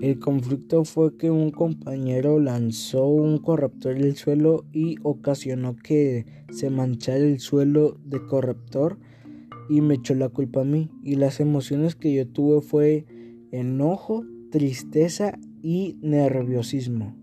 El conflicto fue que un compañero lanzó un corrector al suelo y ocasionó que se manchara el suelo de corrector y me echó la culpa a mí. Y las emociones que yo tuve fue enojo, tristeza y nerviosismo.